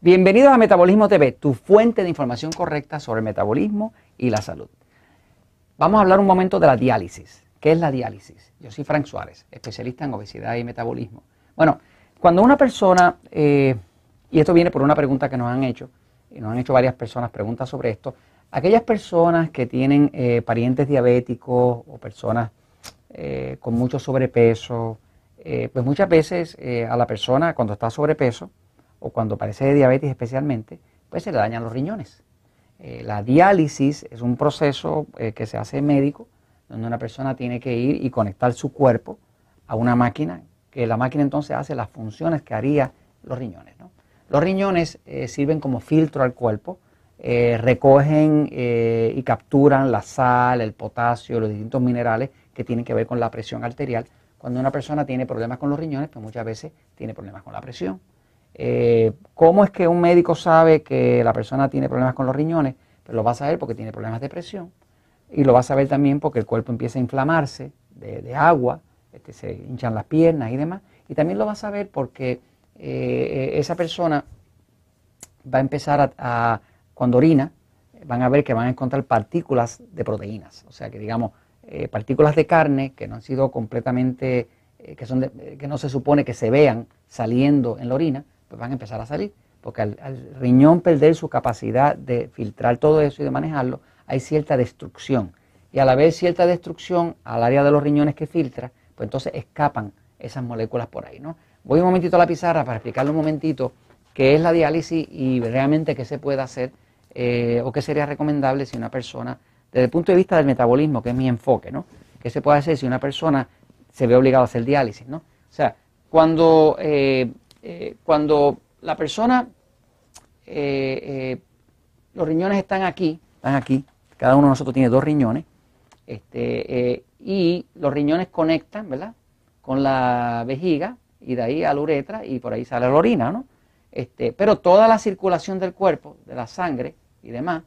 Bienvenidos a Metabolismo TV, tu fuente de información correcta sobre el metabolismo y la salud. Vamos a hablar un momento de la diálisis. ¿Qué es la diálisis? Yo soy Frank Suárez, especialista en obesidad y metabolismo. Bueno, cuando una persona, eh, y esto viene por una pregunta que nos han hecho, y nos han hecho varias personas preguntas sobre esto, aquellas personas que tienen eh, parientes diabéticos o personas eh, con mucho sobrepeso, pues muchas veces a la persona cuando está sobrepeso, o cuando padece de diabetes especialmente, pues se le dañan los riñones. Eh, la diálisis es un proceso eh, que se hace médico, donde una persona tiene que ir y conectar su cuerpo a una máquina, que la máquina entonces hace las funciones que haría los riñones. Los riñones eh, sirven como filtro al cuerpo, recogen y capturan la sal, el potasio, los distintos minerales que tienen que ver con la presión arterial. Cuando una persona tiene problemas con los riñones, pues muchas veces tiene problemas con la presión. Eh, ¿Cómo es que un médico sabe que la persona tiene problemas con los riñones? Pues lo va a saber porque tiene problemas de presión y lo va a saber también porque el cuerpo empieza a inflamarse de, agua, este, se hinchan las piernas y demás. Y también lo va a saber porque eh, esa persona va a empezar a, cuando orina, van a ver que van a encontrar partículas de proteínas, o sea que digamos, eh, partículas de carne que no han sido completamente, que, son que no se supone que se vean saliendo en la orina, pues van a empezar a salir. Porque al, riñón perder su capacidad de filtrar todo eso y de manejarlo, hay cierta destrucción. Y al haber cierta destrucción al área de los riñones que filtra, pues entonces escapan esas moléculas por ahí. ¿no? Voy un momentito a la pizarra para explicarle un momentito qué es la diálisis y realmente qué se puede hacer eh, o qué sería recomendable si una persona, desde el punto de vista del metabolismo, que es mi enfoque, ¿no? ¿Qué se puede hacer si una persona se ve obligada a hacer diálisis, ¿no? O sea, cuando eh, eh, cuando la persona, eh, eh, los riñones están aquí, están aquí, cada uno de nosotros tiene dos riñones, este, y los riñones conectan, ¿verdad? Con la vejiga y de ahí a la uretra y por ahí sale la orina, ¿no? Este, pero toda la circulación del cuerpo, de la sangre y demás,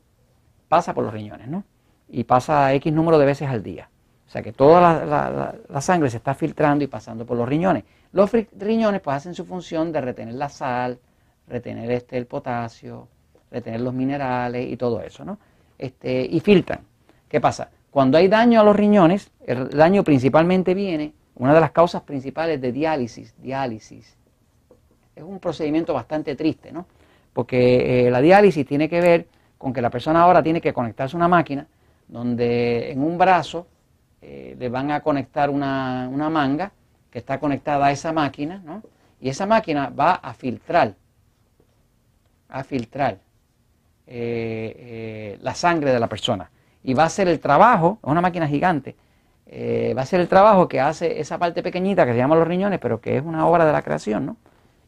pasa por los riñones, ¿no? Y pasa X número de veces al día. O sea que toda la sangre se está filtrando y pasando por los riñones. Los riñones pues hacen su función de retener la sal, retener este, el potasio, retener los minerales y todo eso, ¿no? Este, y filtran. ¿Qué pasa? Cuando hay daño a los riñones, el daño principalmente viene, una de las causas principales de diálisis, diálisis, es un procedimiento bastante triste, ¿no? Porque eh, la diálisis tiene que ver con que la persona ahora tiene que conectarse a una máquina donde en un brazo eh, le van a conectar una, una manga que está conectada a esa máquina, ¿no? Y esa máquina va a filtrar, a filtrar eh, eh, la sangre de la persona. Y va a hacer el trabajo, es una máquina gigante, eh, va a hacer el trabajo que hace esa parte pequeñita que se llama los riñones, pero que es una obra de la creación, ¿no?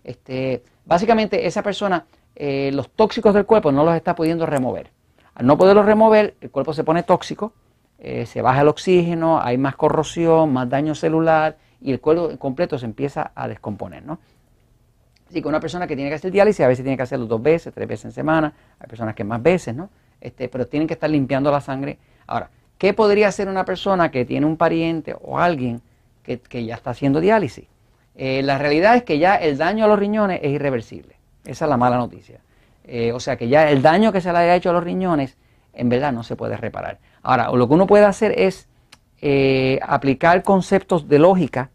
Este, básicamente esa persona, los tóxicos del cuerpo no los está pudiendo remover. Al no poderlos remover, el cuerpo se pone tóxico, se baja el oxígeno, hay más corrosión, más daño celular, y el cuerpo completo se empieza a descomponer, ¿no? Así que una persona que tiene que hacer diálisis a veces tiene que hacerlo dos veces, tres veces en semana, hay personas que más veces, ¿no? Este, pero tienen que estar limpiando la sangre. Ahora, ¿qué podría hacer una persona que tiene un pariente o alguien que, ya está haciendo diálisis? Eh, la realidad es que ya el daño a los riñones es irreversible. Esa es la mala noticia. Eh, o sea que ya el daño que se le haya hecho a los riñones, en verdad no se puede reparar. Ahora, lo que uno puede hacer es eh, aplicar conceptos de lógica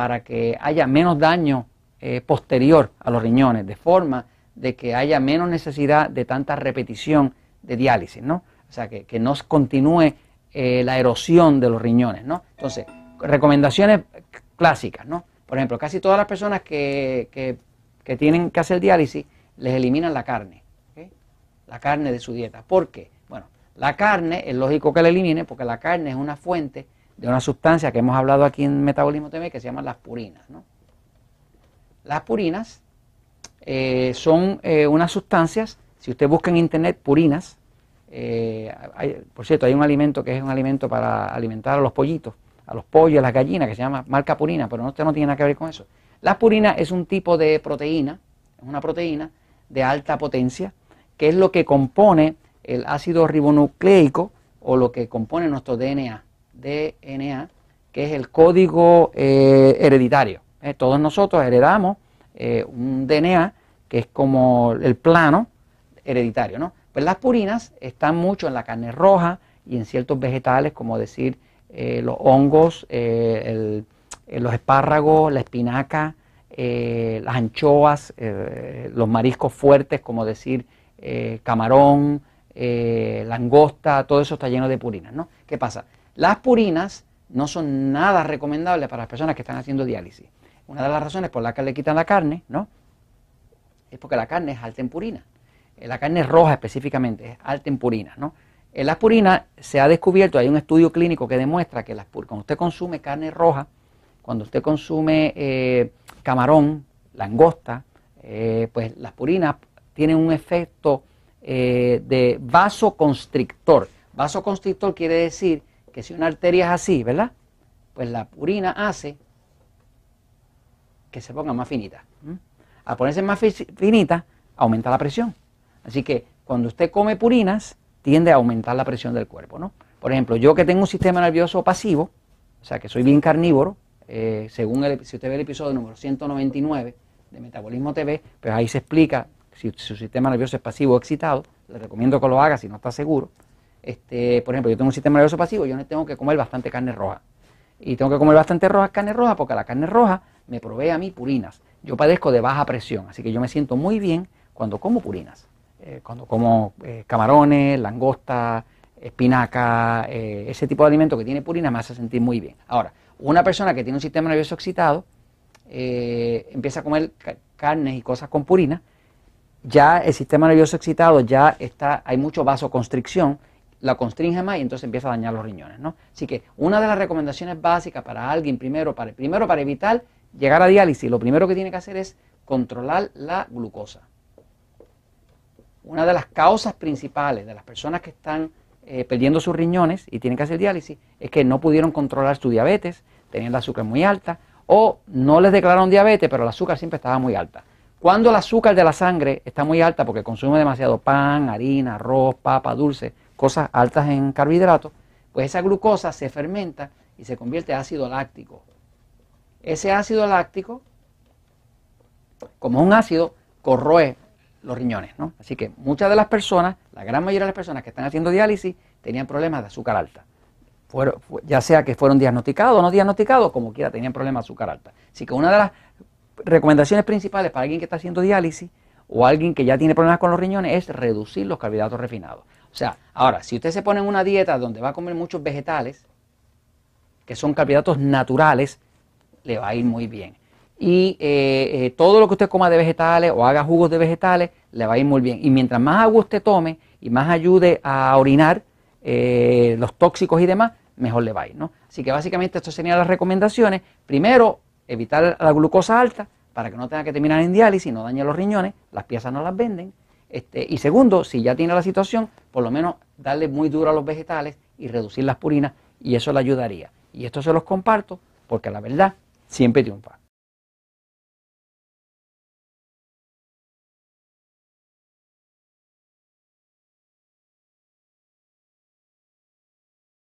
para que haya menos daño eh, posterior a los riñones, de forma de que haya menos necesidad de tanta repetición de diálisis, ¿no? O sea, que, no continúe eh, la erosión de los riñones, ¿no? Entonces, recomendaciones clásicas, ¿no? Por ejemplo, casi todas las personas que, que, tienen que hacer diálisis les eliminan la carne, la carne de su dieta. ¿Por qué? La carne es lógico que la elimine porque la carne es una fuente de una sustancia que hemos hablado aquí en Metabolismo TV que se llaman las purinas. Las purinas eh, son eh, unas sustancias, si usted busca en internet purinas, eh, por cierto, hay un alimento que es un alimento para alimentar a los pollitos, a los pollos, a las gallinas, que se llama marca purina, pero no, no tiene nada que ver con eso. La purina es un tipo de proteína, es una proteína de alta potencia, que es lo que compone el ácido ribonucleico o lo que compone nuestro DNA, DNA, que es el código eh, hereditario. Eh, todos nosotros heredamos eh, un DNA que es como el plano hereditario, ¿no? Pues las purinas están mucho en la carne roja y en ciertos vegetales, como decir los hongos, los espárragos, la espinaca, las anchoas, los mariscos fuertes, como decir camarón, langosta, todo eso está lleno de purinas, ¿no? ¿Qué pasa? Las purinas no son nada recomendables para las personas que están haciendo diálisis. Una de las razones por las que le quitan la carne, ¿no? Es porque la carne es alta en purina. Eh, la carne roja específicamente es alta en purina, ¿no? En las purinas se ha descubierto, hay un estudio clínico que demuestra que las, cuando usted consume carne roja, cuando usted consume eh, camarón, langosta, eh, pues las purinas tienen un efecto de vasoconstrictor. Vasoconstrictor quiere decir que si una arteria es así, ¿verdad? Pues la purina hace que se ponga más finita. Al ponerse más finita, aumenta la presión. Así que cuando usted come purinas, tiende a aumentar la presión del cuerpo, ¿no? Por ejemplo, yo que tengo un sistema nervioso pasivo, o sea que soy bien carnívoro, eh, según el, si usted ve el episodio número 199 de Metabolismo TV, pues ahí se explica si su sistema nervioso es pasivo o excitado. Le recomiendo que lo haga si no está seguro. Este, por ejemplo, yo tengo un sistema nervioso pasivo, yo tengo que comer bastante carne roja. Y tengo que comer bastante carne roja porque la carne roja me provee a mí purinas. Yo padezco de baja presión, así que yo me siento muy bien cuando como purinas. Eh, cuando como eh, camarones, langosta, espinaca, eh, ese tipo de alimento que tiene purina me hace sentir muy bien. Ahora, una persona que tiene un sistema nervioso excitado empieza a comer carnes y cosas con purina, ya el sistema nervioso excitado ya está, hay mucho vasoconstricción, la constringe más y entonces empieza a dañar los riñones. ¿no? Así que una de las recomendaciones básicas para alguien, primero para, primero para evitar llegar a diálisis, lo primero que tiene que hacer es controlar la glucosa. Una de las causas principales de las personas que están eh, perdiendo sus riñones y tienen que hacer diálisis es que no pudieron controlar su diabetes, tenían el azúcar muy alta o no les declararon diabetes, pero el azúcar siempre estaba muy alta. Cuando el azúcar de la sangre está muy alta porque consume demasiado pan, harina, arroz, papa, dulce, cosas altas en carbohidratos, pues esa glucosa se fermenta y se convierte en ácido láctico. Ese ácido láctico, como un ácido, corroe los riñones, ¿no? Así que muchas de las personas, la gran mayoría de las personas que están haciendo diálisis, tenían problemas de azúcar alta. ya sea que fueron diagnosticados o no diagnosticados, como quiera, tenían problemas de azúcar alta. Así que una de las recomendaciones principales para alguien que está haciendo diálisis o alguien que ya tiene problemas con los riñones es reducir los carbohidratos refinados. O sea, ahora, si usted se pone en una dieta donde va a comer muchos vegetales, que son carbohidratos naturales, le va a ir muy bien. Y eh, eh, todo lo que usted coma de vegetales o haga jugos de vegetales, le va a ir muy bien. Y mientras más agua usted tome y más ayude a orinar eh, los tóxicos y demás, mejor le va a ir. ¿no? Así que básicamente estas serían las recomendaciones. Primero, evitar la glucosa alta para que no tenga que terminar en diálisis, no dañe los riñones, las piezas no las venden. Este, y segundo, si ya tiene la situación, por lo menos darle muy duro a los vegetales y reducir las purinas y eso le ayudaría. Y esto se los comparto porque la verdad siempre triunfa.